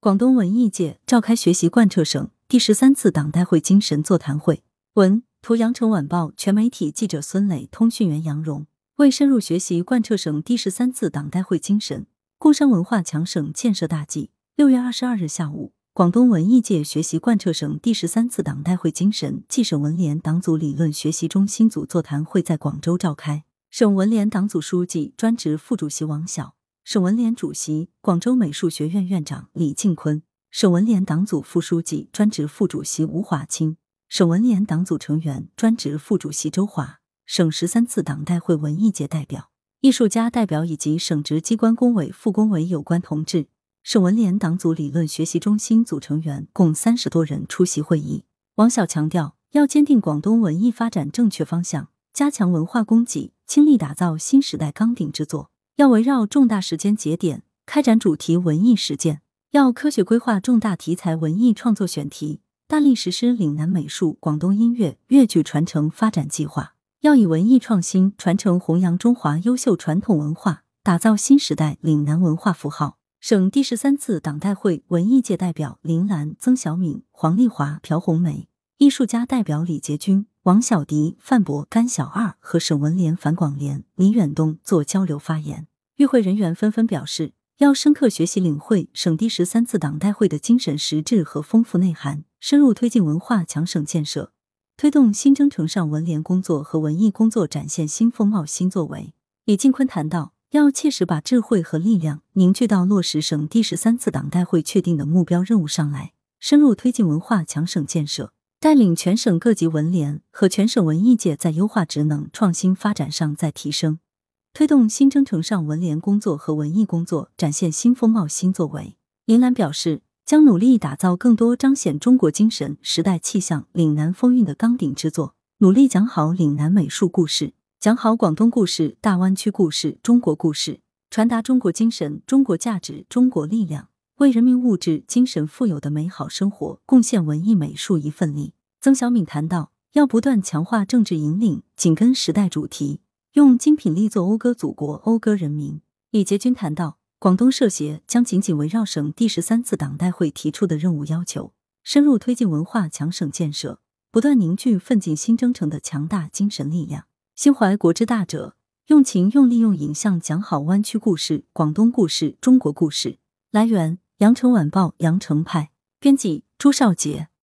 广东文艺界召开学习贯彻省第十三次党代会精神座谈会。文图：羊城晚报全媒体记者孙磊，通讯员杨荣。为深入学习贯彻省第十三次党代会精神，共商文化强省建设大计，六月二十二日下午，广东文艺界学习贯彻省第十三次党代会精神暨省文联党组理论学习中心组座谈会在广州召开。省文联党组书记、专职副主席王晓。省文联主席、广州美术学院院长李敬坤，省文联党组副书记、专职副主席吴华清，省文联党组成员、专职副主席周华，省十三次党代会文艺界代表、艺术家代表以及省直机关工委、副工委有关同志，省文联党组理论学习中心组成员共三十多人出席会议。王晓强调，要坚定广东文艺发展正确方向，加强文化供给，倾力打造新时代钢鼎之作。要围绕重大时间节点开展主题文艺实践，要科学规划重大题材文艺创作选题，大力实施岭南美术、广东音乐、粤剧传承发展计划。要以文艺创新传承弘扬中华优秀传统文化，打造新时代岭南文化符号。省第十三次党代会文艺界代表林兰、曾小敏、黄丽华、朴红梅，艺术家代表李杰军、王小迪、范博、甘小二和省文联樊广联李远东做交流发言。与会人员纷纷表示，要深刻学习领会省第十三次党代会的精神实质和丰富内涵，深入推进文化强省建设，推动新征程上文联工作和文艺工作展现新风貌、新作为。李进坤谈到，要切实把智慧和力量凝聚到落实省第十三次党代会确定的目标任务上来，深入推进文化强省建设，带领全省各级文联和全省文艺界在优化职能、创新发展上再提升。推动新征程上文联工作和文艺工作展现新风貌、新作为。林兰表示，将努力打造更多彰显中国精神、时代气象、岭南风韵的纲鼎之作，努力讲好岭南美术故事，讲好广东故事、大湾区故事、中国故事，传达中国精神、中国价值、中国力量，为人民物质精神富有的美好生活贡献文艺美术一份力。曾小敏谈到，要不断强化政治引领，紧跟时代主题。用精品力作讴歌祖国、讴歌人民。李杰军谈到，广东社协将紧紧围绕省第十三次党代会提出的任务要求，深入推进文化强省建设，不断凝聚奋进新征程的强大精神力量。心怀国之大者，用情用力用影像讲好湾区故事、广东故事、中国故事。来源：羊城晚报羊城派，编辑：朱少杰。